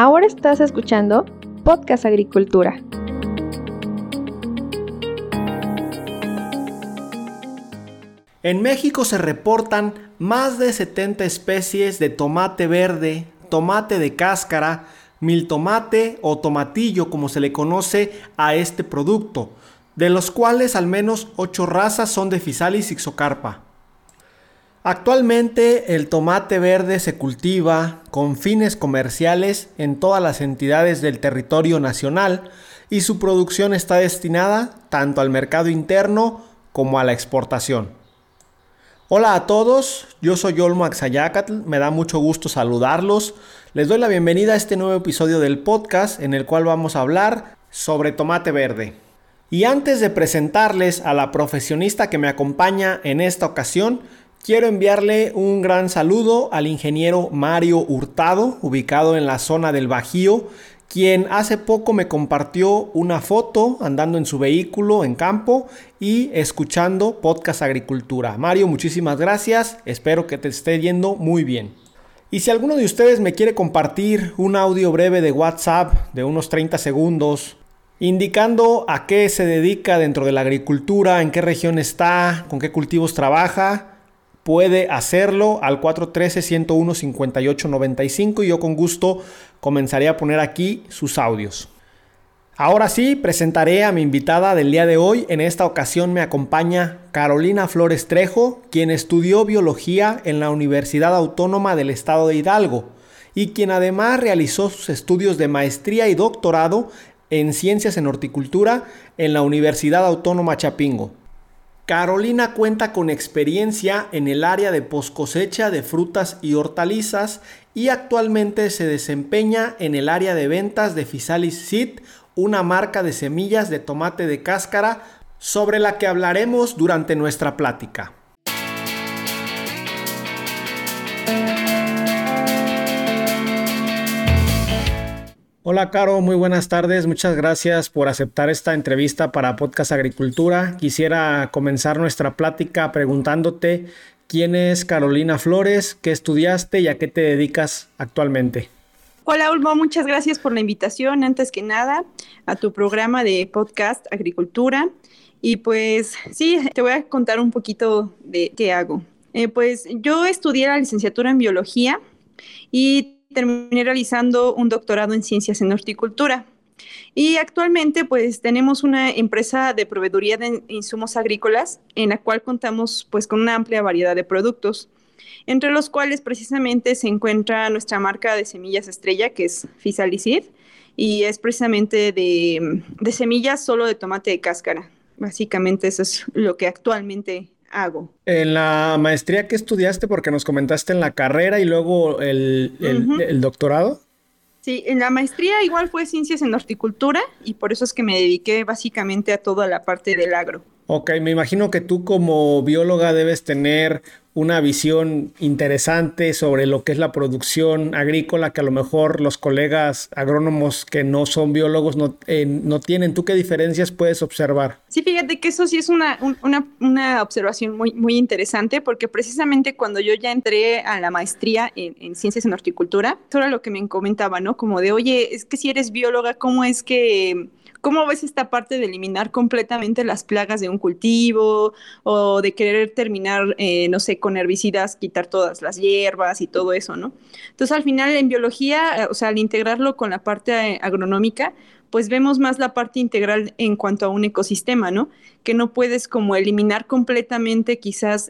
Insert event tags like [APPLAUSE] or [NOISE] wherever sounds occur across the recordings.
Ahora estás escuchando Podcast Agricultura. En México se reportan más de 70 especies de tomate verde, tomate de cáscara, miltomate o tomatillo como se le conoce a este producto, de los cuales al menos 8 razas son de Physalis ixocarpa. Actualmente el tomate verde se cultiva con fines comerciales en todas las entidades del territorio nacional y su producción está destinada tanto al mercado interno como a la exportación. Hola a todos, yo soy Olmo Axayacatl, me da mucho gusto saludarlos. Les doy la bienvenida a este nuevo episodio del podcast en el cual vamos a hablar sobre tomate verde. Y antes de presentarles a la profesionista que me acompaña en esta ocasión, quiero enviarle un gran saludo al ingeniero Mario Hurtado, ubicado en la zona del Bajío, quien hace poco me compartió una foto andando en su vehículo en campo y escuchando Podcast Agricultura. Mario, muchísimas gracias, espero que te esté yendo muy bien. Y si alguno de ustedes me quiere compartir un audio breve de WhatsApp de unos 30 segundos, indicando a qué se dedica dentro de la agricultura, en qué región está, con qué cultivos trabaja, puede hacerlo al 413-101-5895 y yo con gusto comenzaré a poner aquí sus audios. Ahora sí, presentaré a mi invitada del día de hoy. En esta ocasión me acompaña Carolina Flores Trejo, quien estudió biología en la Universidad Autónoma del Estado de Hidalgo y quien además realizó sus estudios de maestría y doctorado en ciencias en horticultura en la Universidad Autónoma Chapingo. Carolina cuenta con experiencia en el área de poscosecha de frutas y hortalizas y actualmente se desempeña en el área de ventas de Fisalis Seed, una marca de semillas de tomate de cáscara sobre la que hablaremos durante nuestra plática. Hola Caro, muy buenas tardes. Muchas gracias por aceptar esta entrevista para Podcast Agricultura. Quisiera comenzar nuestra plática preguntándote quién es Carolina Flores, qué estudiaste y a qué te dedicas actualmente. Hola Ulmo, muchas gracias por la invitación, antes que nada, a tu programa de podcast Agricultura. Y pues sí, te voy a contar un poquito de qué hago. Eh, pues yo estudié la licenciatura en biología y terminé realizando un doctorado en ciencias en horticultura. Y actualmente pues tenemos una empresa de proveeduría de insumos agrícolas en la cual contamos pues con una amplia variedad de productos, entre los cuales precisamente se encuentra nuestra marca de semillas estrella que es Fisalicid y es precisamente de, de semillas solo de tomate de cáscara. Básicamente eso es lo que actualmente hago. En la maestría que estudiaste, porque nos comentaste en la carrera y luego el, el, doctorado. Sí, en la maestría igual fue ciencias en horticultura y por eso es que me dediqué básicamente a toda la parte del agro. Ok, me imagino que tú como bióloga debes tener una visión interesante sobre lo que es la producción agrícola que a lo mejor los colegas agrónomos que no son biólogos no, eh, no tienen. ¿Tú qué diferencias puedes observar? Sí, fíjate que eso sí es una, una, observación muy, muy interesante porque precisamente cuando yo ya entré a la maestría en, en ciencias en horticultura, eso era lo que me comentaba, ¿no? Como de, oye, es que si eres bióloga, ¿cómo es que ¿Cómo ves esta parte de eliminar completamente las plagas de un cultivo o de querer terminar, eh, no sé, con herbicidas, quitar todas las hierbas y todo eso, ¿no? Entonces, al final, en biología, eh, o sea, al integrarlo con la parte eh, agronómica, pues vemos más la parte integral en cuanto a un ecosistema, ¿no? Que no puedes como eliminar completamente quizás...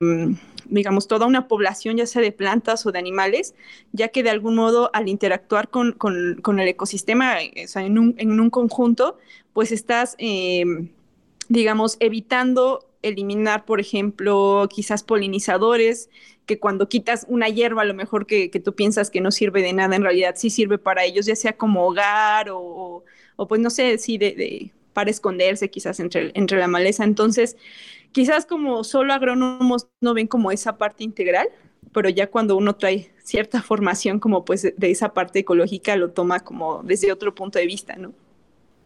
Mm, digamos, toda una población, ya sea de plantas o de animales, ya que de algún modo al interactuar con, el ecosistema, o sea, en, un, conjunto, pues estás, digamos, evitando eliminar, por ejemplo, quizás polinizadores, que cuando quitas una hierba, a lo mejor que, tú piensas que no sirve de nada, en realidad sí sirve para ellos, ya sea como hogar o, pues no sé, sí, de, para esconderse quizás entre, entre la maleza. Entonces, quizás como solo agrónomos no ven como esa parte integral, pero ya cuando uno trae cierta formación como pues de esa parte ecológica lo toma como desde otro punto de vista, ¿no?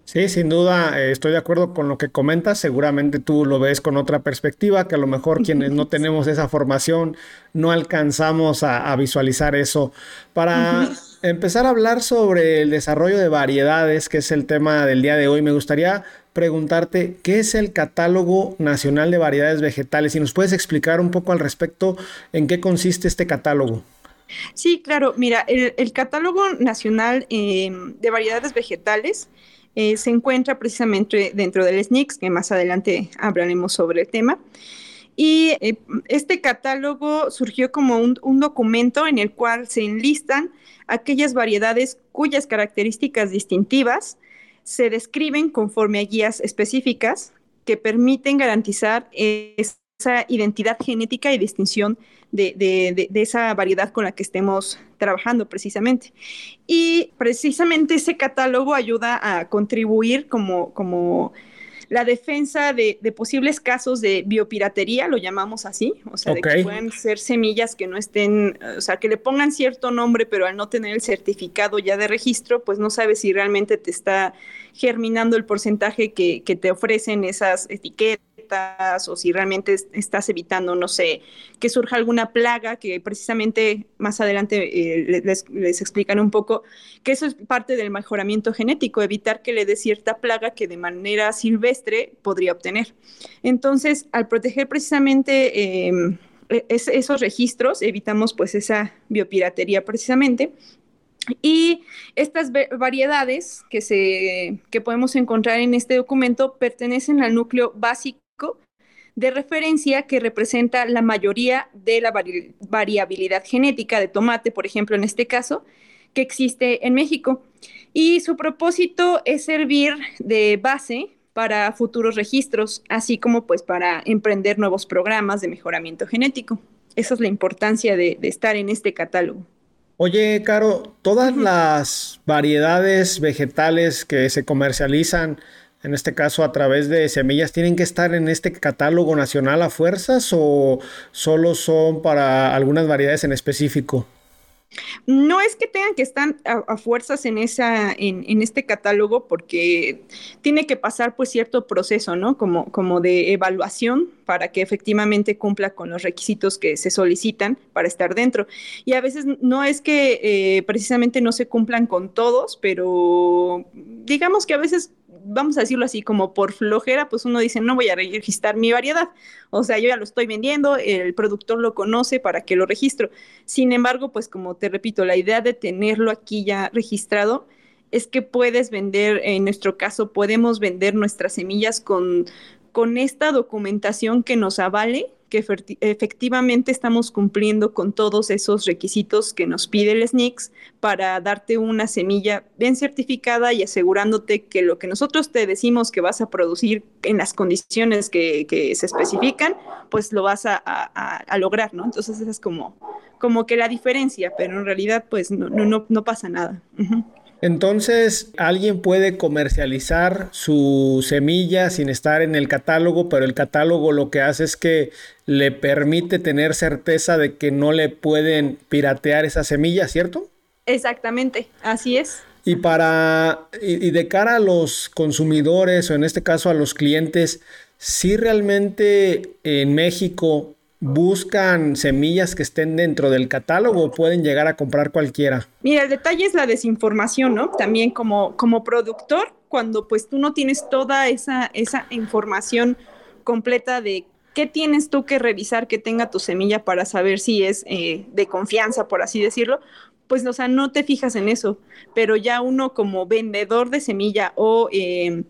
Sí, sin duda, eh, estoy de acuerdo con lo que comentas. Seguramente tú lo ves con otra perspectiva, que a lo mejor quienes no [LAUGHS] tenemos esa formación no alcanzamos a, visualizar eso. Para empezar a hablar sobre el desarrollo de variedades, que es el tema del día de hoy, me gustaría preguntarte qué es el Catálogo Nacional de Variedades Vegetales y nos puedes explicar un poco al respecto en qué consiste este catálogo. Sí, claro. Mira, el, Catálogo Nacional eh, de Variedades Vegetales eh, se encuentra precisamente dentro del SNICS, que más adelante hablaremos sobre el tema. Y eh, este catálogo surgió como un, documento en el cual se enlistan aquellas variedades cuyas características distintivas se describen conforme a guías específicas que permiten garantizar identidad genética y distinción de, esa variedad con la que estemos trabajando precisamente. Y precisamente ese catálogo ayuda a contribuir como, como la defensa de, posibles casos de biopiratería, lo llamamos así, o sea, de que pueden ser semillas que no estén, o sea, que le pongan cierto nombre, pero al no tener el certificado ya de registro, pues no sabes si realmente te está germinando el porcentaje que, que te ofrecen esas etiquetas o si realmente estás evitando, no sé, que surja alguna plaga, que precisamente más adelante eh, les, explican un poco que eso es parte del mejoramiento genético, evitar que le dé cierta plaga que de manera silvestre podría obtener. Entonces, al proteger precisamente em, e, esos registros, evitamos pues esa biopiratería precisamente. Y estas variedades que, se, que podemos encontrar en este documento pertenecen al núcleo básico de referencia que representa la mayoría de la variabilidad genética de tomate, por ejemplo, en este caso, que existe en México. Y su propósito es servir de base para futuros registros, así como pues para emprender nuevos programas de mejoramiento genético. Esa es la importancia de, estar en este catálogo. Oye, Caro, todas las variedades vegetales que se comercializan en este caso a través de semillas, tienen que estar en este catálogo nacional a fuerzas o solo son para algunas variedades en específico? No es que tengan que estar a, fuerzas en, esa, en, este catálogo porque tiene que pasar pues cierto proceso, ¿no? Como, como de evaluación para que efectivamente cumpla con los requisitos que se solicitan para estar dentro. Y a veces no es que eh, precisamente no se cumplan con todos, pero digamos que a veces vamos a decirlo así, como por flojera, pues uno dice, no voy a registrar mi variedad. O sea, yo ya lo estoy vendiendo, el productor lo conoce para que lo registro. Sin embargo, pues como te repito, la idea de tenerlo aquí ya registrado es que puedes vender, en nuestro caso, podemos vender nuestras semillas con, con esta documentación que nos avale que efectivamente estamos cumpliendo con todos esos requisitos que nos pide el SNICS para darte una semilla bien certificada y asegurándote que lo que nosotros te decimos que vas a producir en las condiciones que, se especifican, pues lo vas a, lograr, ¿no? Entonces esa es como, como que la diferencia, pero en realidad pues no, no, no pasa nada. Entonces, alguien puede comercializar su semilla sin estar en el catálogo, pero el catálogo lo que hace es que le permite tener certeza de que no le pueden piratear esa semilla, ¿cierto? Exactamente, así es. Y para y, de cara a los consumidores o en este caso a los clientes, si realmente en México buscan semillas que estén dentro del catálogo o pueden llegar a comprar cualquiera? Mira, el detalle es la desinformación, ¿no? También como, como productor, cuando pues tú no tienes toda esa, esa información completa de qué tienes tú que revisar que tenga tu semilla para saber si es eh, de confianza, por así decirlo, pues, o sea, no te fijas en eso, pero ya uno como vendedor de semilla o... Eh,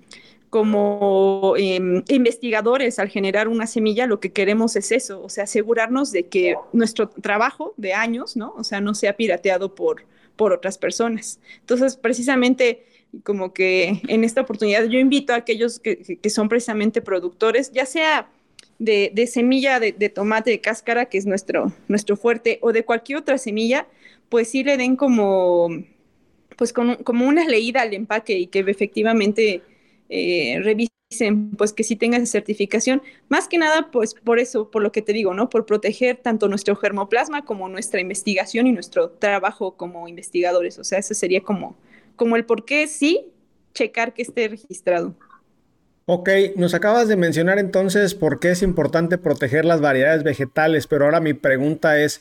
como em, investigadores al generar una semilla, lo que queremos es eso, o sea, asegurarnos de que nuestro trabajo de años, ¿no? O sea, no sea pirateado por, por otras personas. Entonces, precisamente como que en esta oportunidad yo invito a aquellos que, son precisamente productores, ya sea de, semilla de, tomate de cáscara, que es nuestro, nuestro fuerte, o de cualquier otra semilla, pues sí le den como, pues como una leída al empaque y que efectivamente eh, revisen pues que sí tenga esa certificación, más que nada pues por eso, por lo que te digo, ¿no? Por proteger tanto nuestro germoplasma como nuestra investigación y nuestro trabajo como investigadores, o sea, ese sería como, como el por qué sí checar que esté registrado. Ok, nos acabas de mencionar entonces por qué es importante proteger las variedades vegetales, pero ahora mi pregunta es,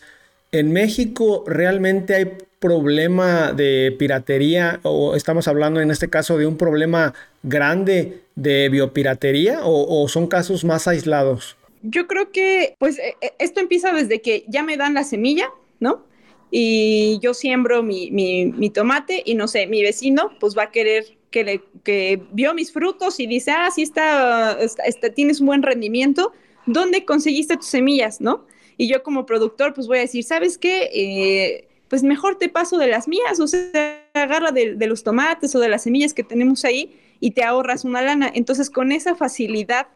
¿en México realmente hay problema de piratería o estamos hablando en este caso de un problema grande de biopiratería o, son casos más aislados? Yo creo que pues e, e, esto empieza desde que ya me dan la semilla, ¿no? Y yo siembro mi, mi, tomate y no sé, mi vecino pues va a querer que, le, que vio mis frutos y dice, ah, sí está, está, tienes un buen rendimiento, ¿dónde conseguiste tus semillas, no? Y yo como productor pues voy a decir, ¿sabes qué? Eh, pues mejor te paso de las mías, o sea, agarra de, los tomates o de las semillas que tenemos ahí y te ahorras una lana. Entonces, con esa facilidad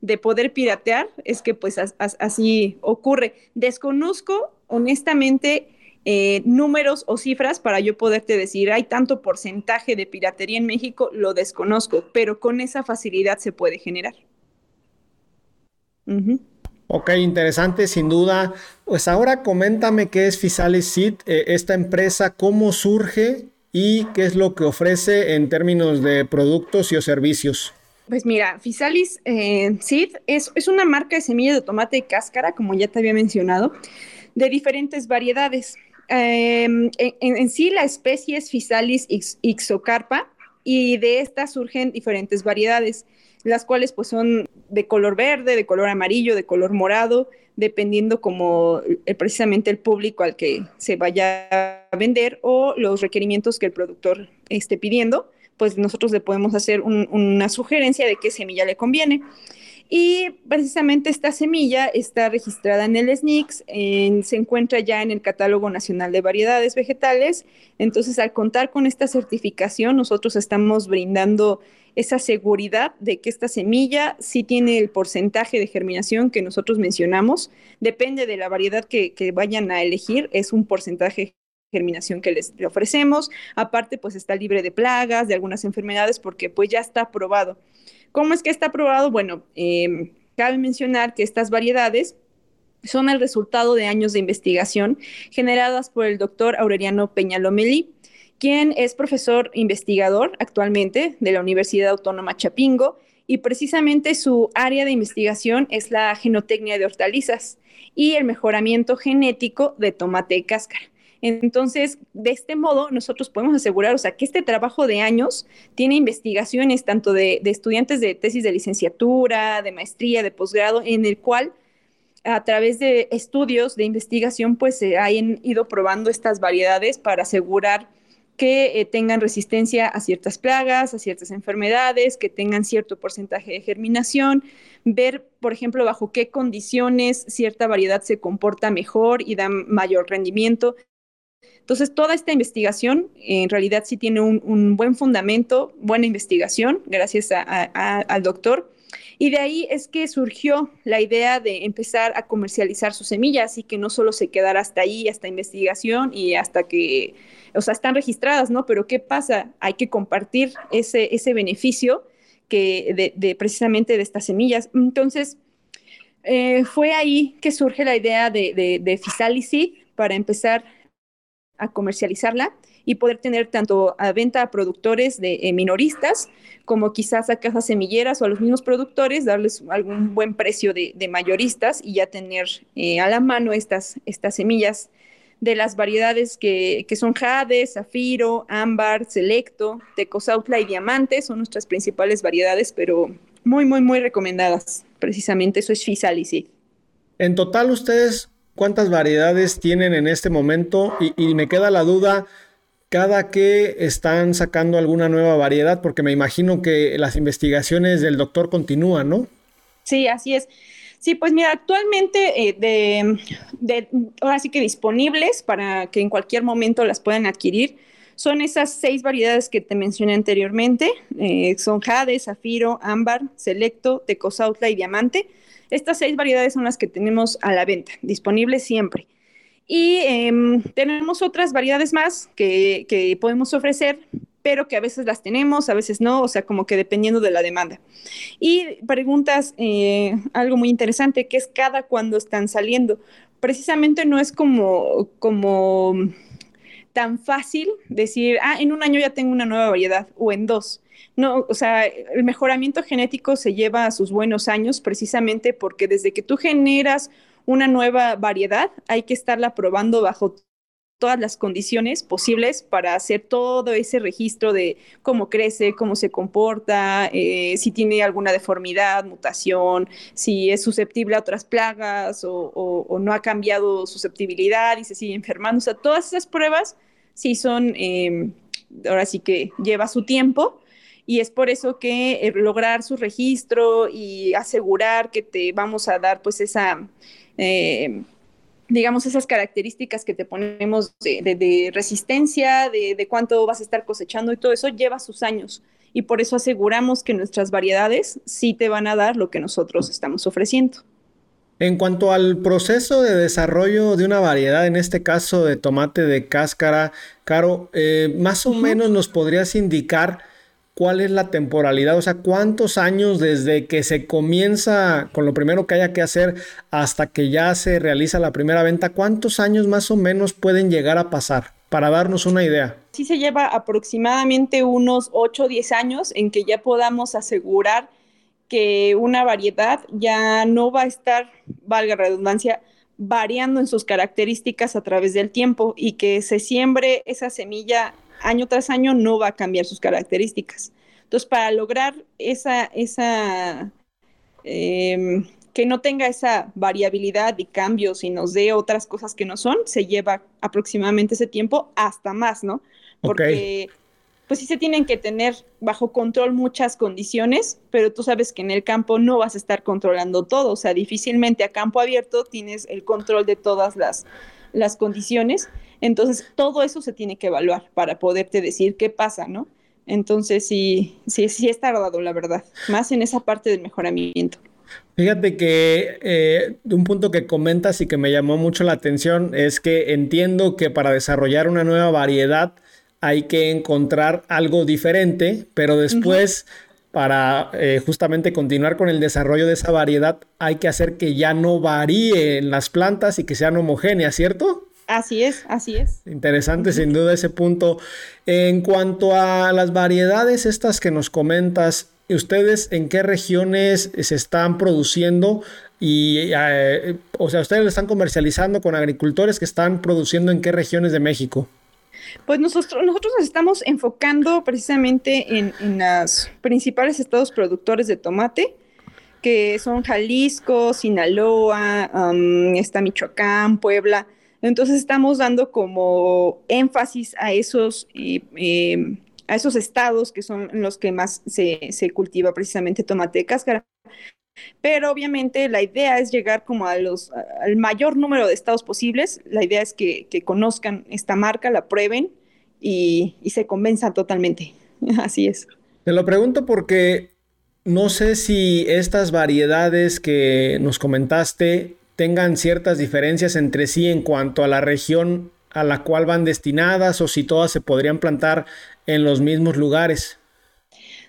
de poder piratear, es que pues así ocurre. Desconozco, honestamente, eh, números o cifras para yo poderte decir, hay tanto porcentaje de piratería en México, lo desconozco, pero con esa facilidad se puede generar. Ok, interesante, sin duda. Pues ahora coméntame qué es Fisalis Seed, eh, esta empresa, cómo surge y qué es lo que ofrece en términos de productos y o servicios. Pues mira, Fisalis eh, Seed es, una marca de semilla de tomate y cáscara, como ya te había mencionado, de diferentes variedades. Em, en, sí, la especie es Fisalis ixocarpa y de esta surgen diferentes variedades las cuales pues son de color verde, de color amarillo, de color morado, dependiendo como precisamente el público al que se vaya a vender o los requerimientos que el productor esté pidiendo, pues nosotros le podemos hacer una sugerencia de qué semilla le conviene. Y precisamente esta semilla está registrada en el SNICS, se encuentra ya en el Catálogo Nacional de Variedades Vegetales. Entonces, al contar con esta certificación, nosotros estamos brindando esa seguridad de que esta semilla sí tiene el porcentaje de germinación que nosotros mencionamos. Depende de la variedad que, vayan a elegir, es un porcentaje germinación que les ofrecemos. Aparte, pues está libre de plagas, de algunas enfermedades, porque pues ya está aprobado. ¿Cómo es que está aprobado? Bueno, em, cabe mencionar que estas variedades son el resultado de años de investigación generadas por el doctor Aureliano Peñalomeli, quien es profesor investigador actualmente de la Universidad Autónoma Chapingo y precisamente su área de investigación es la genotecnia de hortalizas y el mejoramiento genético de tomate y cáscara. Entonces, de este modo, nosotros podemos asegurar, o sea, que este trabajo de años tiene investigaciones tanto de, estudiantes de tesis de licenciatura, de maestría, de posgrado, en el cual a través de estudios de investigación, pues se han ido probando estas variedades para asegurar que eh, tengan resistencia a ciertas plagas, a ciertas enfermedades, que tengan cierto porcentaje de germinación, ver, por ejemplo, bajo qué condiciones cierta variedad se comporta mejor y da mayor rendimiento. Entonces, toda esta investigación en realidad sí tiene un, buen fundamento, buena investigación, gracias al doctor. Y de ahí es que surgió la idea de empezar a comercializar sus semillas y que no solo se quedara hasta ahí, hasta investigación y hasta que o sea, están registradas, ¿no? Pero ¿qué pasa? Hay que compartir ese, ese beneficio que de, precisamente de estas semillas. Entonces, eh, fue ahí que surge la idea de, de, de para empezar a comercializarla y poder tener tanto a venta a productores de eh, minoristas como quizás a casas semilleras o a los mismos productores, darles algún buen precio de, mayoristas y ya tener eh, a la mano estas, estas semillas de las variedades que, son jade, zafiro, ámbar, selecto, tecosautla y diamante, son nuestras principales variedades, pero muy, muy, muy recomendadas. Precisamente eso es Fisalicid. En total, ustedes, ¿cuántas variedades tienen en este momento? Y me queda la duda, cada que están sacando alguna nueva variedad, porque me imagino que las investigaciones del doctor continúan, ¿no? Sí, así es. Sí, pues mira, actualmente eh, de, ahora sí que disponibles para que en cualquier momento las puedan adquirir. Son esas seis variedades que te mencioné anteriormente. Eh, son jade, zafiro, ámbar, selecto, tecosautla y diamante. Estas seis variedades son las que tenemos a la venta, disponibles siempre. Y em, tenemos otras variedades más que, que podemos ofrecer, pero que a veces las tenemos, a veces no, o sea, como que dependiendo de la demanda. Y preguntas eh, algo muy interesante, que es cada cuando están saliendo. Precisamente no es como, como tan fácil decir, ah, en un año ya tengo una nueva variedad o en dos. No, o sea, el mejoramiento genético se lleva a sus buenos años precisamente porque desde que tú generas una nueva variedad hay que estarla probando bajo todas las condiciones posibles para hacer todo ese registro de cómo crece, cómo se comporta, eh, si tiene alguna deformidad, mutación, si es susceptible a otras plagas o, no ha cambiado susceptibilidad y se sigue enfermando. O sea, todas esas pruebas sí son, em, ahora sí que lleva su tiempo. Y es por eso que eh, lograr su registro y asegurar que te vamos a dar pues esa eh, digamos, esas características que te ponemos de, resistencia, de, cuánto vas a estar cosechando y todo eso lleva sus años. Y por eso aseguramos que nuestras variedades sí te van a dar lo que nosotros estamos ofreciendo. En cuanto al proceso de desarrollo de una variedad, en este caso de tomate de cáscara, Caro, eh, más o menos nos podrías indicar cuál es la temporalidad, o sea, cuántos años desde que se comienza con lo primero que haya que hacer hasta que ya se realiza la primera venta, cuántos años más o menos pueden llegar a pasar para darnos una idea. Sí se lleva aproximadamente unos 8 o 10 años en que ya podamos asegurar que una variedad ya no va a estar, valga redundancia, variando en sus características a través del tiempo y que se siembre esa semilla año tras año no va a cambiar sus características. Entonces, para lograr esa, esa em, que no tenga esa variabilidad y cambios y nos dé otras cosas que no son, se lleva aproximadamente ese tiempo hasta más, ¿no? Porque pues sí se tienen que tener bajo control muchas condiciones, pero tú sabes que en el campo no vas a estar controlando todo, o sea, difícilmente a campo abierto tienes el control de todas las, las condiciones entonces, todo eso se tiene que evaluar para poderte decir qué pasa, ¿no? Entonces, sí, sí, sí está tardado, la verdad, más en esa parte del mejoramiento. Fíjate que eh, un punto que comentas y que me llamó mucho la atención es que entiendo que para desarrollar una nueva variedad hay que encontrar algo diferente, pero después para eh, justamente continuar con el desarrollo de esa variedad hay que hacer que ya no varíen las plantas y que sean homogéneas, ¿cierto? Así es, así es. Interesante sin duda ese punto. En cuanto a las variedades estas que nos comentas, ¿ustedes en qué regiones se están produciendo? Y, eh, o sea, ustedes lo están comercializando con agricultores que están produciendo en qué regiones de México? Pues nosotros, nosotros nos estamos enfocando precisamente en, los principales estados productores de tomate, que son Jalisco, Sinaloa, está Michoacán, Puebla. Entonces estamos dando como énfasis a esos, a esos estados que son los que más se, cultiva precisamente tomate de cáscara. Pero obviamente la idea es llegar como a los, al mayor número de estados posibles. La idea es que, conozcan esta marca, la prueben y, y se convenzan totalmente. [LAUGHS] Así es. Te lo pregunto porque no sé si estas variedades que nos comentaste tengan ciertas diferencias entre sí en cuanto a la región a la cual van destinadas o si todas se podrían plantar en los mismos lugares.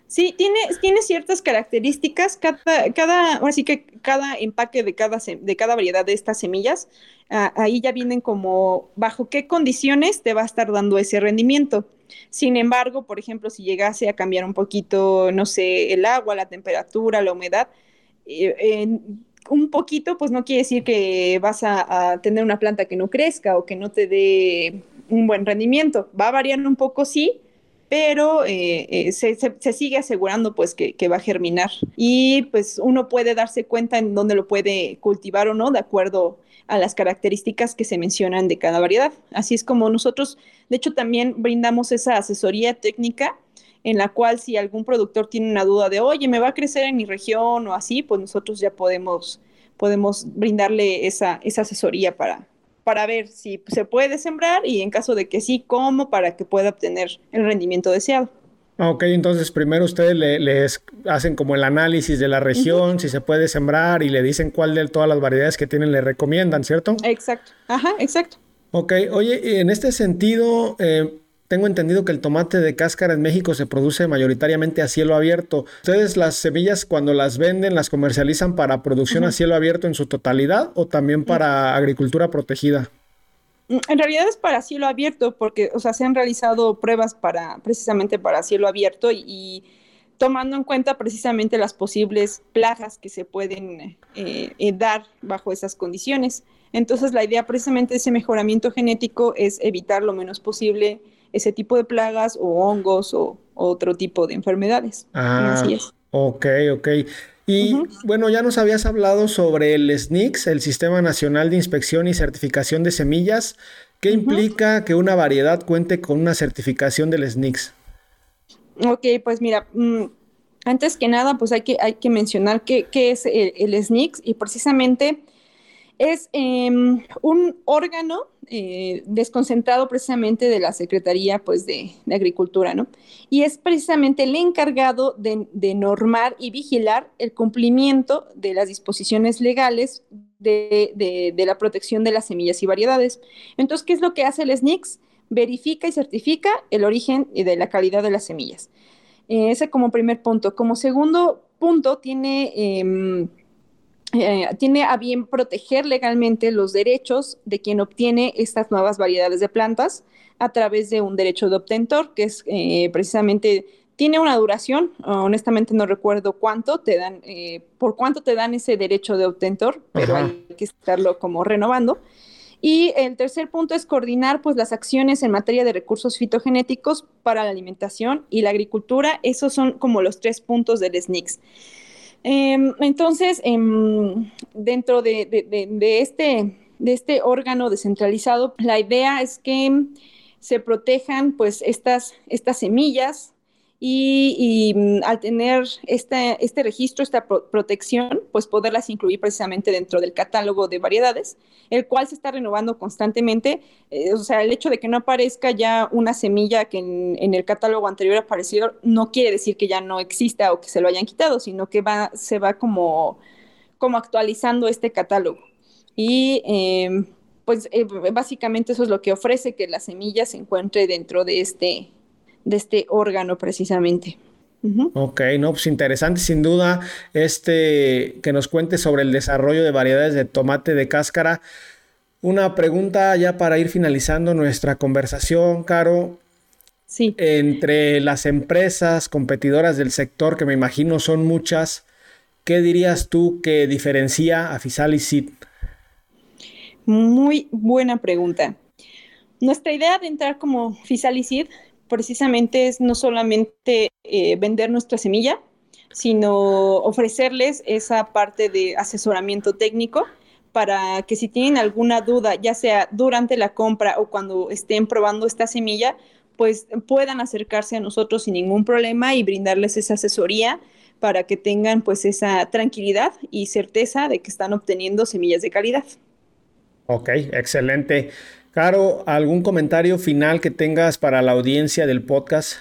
Sí, tiene, tiene ciertas características. Cada, cada, así que cada empaque de cada, de cada variedad de estas semillas, ah, ahí ya vienen como bajo qué condiciones te va a estar dando ese rendimiento. Sin embargo, por ejemplo, si llegase a cambiar un poquito, no sé, el agua, la temperatura, la humedad, eh, un poquito, pues no quiere decir que vas a, tener una planta que no crezca o que no te dé un buen rendimiento. Va variando un poco, sí, pero eh, eh, se, sigue asegurando pues que, va a germinar y pues uno puede darse cuenta en dónde lo puede cultivar o no de acuerdo a las características que se mencionan de cada variedad. Así es como nosotros, de hecho, también brindamos esa asesoría técnica en la cual si algún productor tiene una duda de, oye, me va a crecer en mi región o así, pues nosotros ya podemos, podemos brindarle esa, esa asesoría para, para ver si se puede sembrar y en caso de que sí, cómo para que pueda obtener el rendimiento deseado. Ok, entonces primero ustedes le, les hacen como el análisis de la región, si se puede sembrar y le dicen cuál de todas las variedades que tienen le recomiendan, ¿cierto? Exacto, ajá, exacto. Ok, oye, en este sentido, eh, tengo entendido que el tomate de cáscara en México se produce mayoritariamente a cielo abierto. ¿Ustedes las semillas cuando las venden las comercializan para producción a cielo abierto en su totalidad o también para agricultura protegida? Mm, en realidad es para cielo abierto porque, o sea, se han realizado pruebas para precisamente para cielo abierto y, tomando en cuenta precisamente las posibles plagas que se pueden eh, eh, dar bajo esas condiciones. Entonces, la idea precisamente de ese mejoramiento genético es evitar lo menos posible ese tipo de plagas o hongos o, otro tipo de enfermedades. Ah, Así es. Ok, ok. Y bueno, ya nos habías hablado sobre el SNICS, el Sistema Nacional de Inspección y Certificación de Semillas. ¿Qué implica que una variedad cuente con una certificación del SNICS? Ok, pues mira, mm, antes que nada, pues hay que, hay que mencionar qué, es el, el, SNICS y precisamente es em, un órgano eh, desconcentrado precisamente de la Secretaría pues, de, Agricultura, ¿no? Y es precisamente el encargado de, normar y vigilar el cumplimiento de las disposiciones legales de, la protección de las semillas y variedades. Entonces, ¿qué es lo que hace el SNICS? Verifica y certifica el origen y de la calidad de las semillas. Eh, ese como primer punto. Como segundo punto, tiene... Eh, tiene a bien proteger legalmente los derechos de quien obtiene estas nuevas variedades de plantas a través de un derecho de obtentor, que es eh, precisamente, tiene una duración, honestamente no recuerdo cuánto te dan, eh, por cuánto te dan ese derecho de obtentor, pero hay que estarlo como renovando. Y el tercer punto es coordinar pues las acciones en materia de recursos fitogenéticos para la alimentación y la agricultura. Esos son como los tres puntos del SNICS. Em, entonces, em, dentro de, este, de este órgano descentralizado, la idea es que se protejan pues estas, estas semillas y, mm, al tener este, este registro, esta protección, pues poderlas incluir precisamente dentro del catálogo de variedades, el cual se está renovando constantemente. Eh, o sea, el hecho de que no aparezca ya una semilla que en, el catálogo anterior apareció no quiere decir que ya no exista o que se lo hayan quitado, sino que va, se va como, como actualizando este catálogo. Y em, pues eh, básicamente eso es lo que ofrece que la semilla se encuentre dentro de este de este órgano precisamente. Ok, no, pues interesante sin duda este que nos cuente sobre el desarrollo de variedades de tomate de cáscara. Una pregunta ya para ir finalizando nuestra conversación, Caro. Sí. Entre las empresas competidoras del sector, que me imagino son muchas, ¿qué dirías tú que diferencia a Fisal y Seed? Muy buena pregunta. Nuestra idea de entrar como Fisal y Seed precisamente es no solamente eh, vender nuestra semilla, sino ofrecerles esa parte de asesoramiento técnico para que si tienen alguna duda, ya sea durante la compra o cuando estén probando esta semilla, pues puedan acercarse a nosotros sin ningún problema y brindarles esa asesoría para que tengan pues esa tranquilidad y certeza de que están obteniendo semillas de calidad. Ok, excelente. Caro, ¿algún comentario final que tengas para la audiencia del podcast?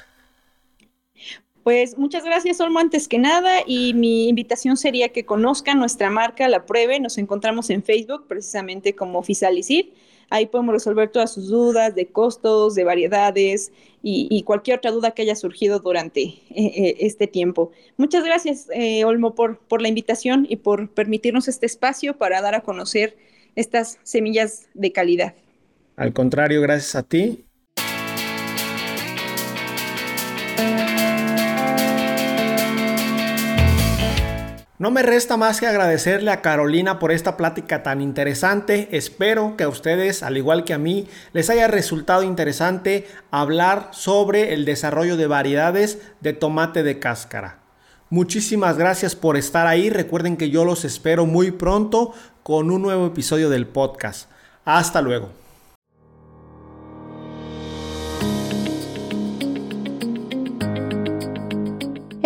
Pues muchas gracias, Olmo, antes que nada, y mi invitación sería que conozcan nuestra marca, la pruebe. Nos encontramos en Facebook, precisamente como Fisalicid. Ahí podemos resolver todas sus dudas de costos, de variedades y, cualquier otra duda que haya surgido durante eh, eh, este tiempo. Muchas gracias, eh, Olmo, por, por la invitación y por permitirnos este espacio para dar a conocer estas semillas de calidad. Al contrario, gracias a ti. No me resta más que agradecerle a Carolina por esta plática tan interesante. Espero que a ustedes, al igual que a mí, les haya resultado interesante hablar sobre el desarrollo de variedades de tomate de cáscara. Muchísimas gracias por estar ahí. Recuerden que yo los espero muy pronto con un nuevo episodio del podcast. Hasta luego.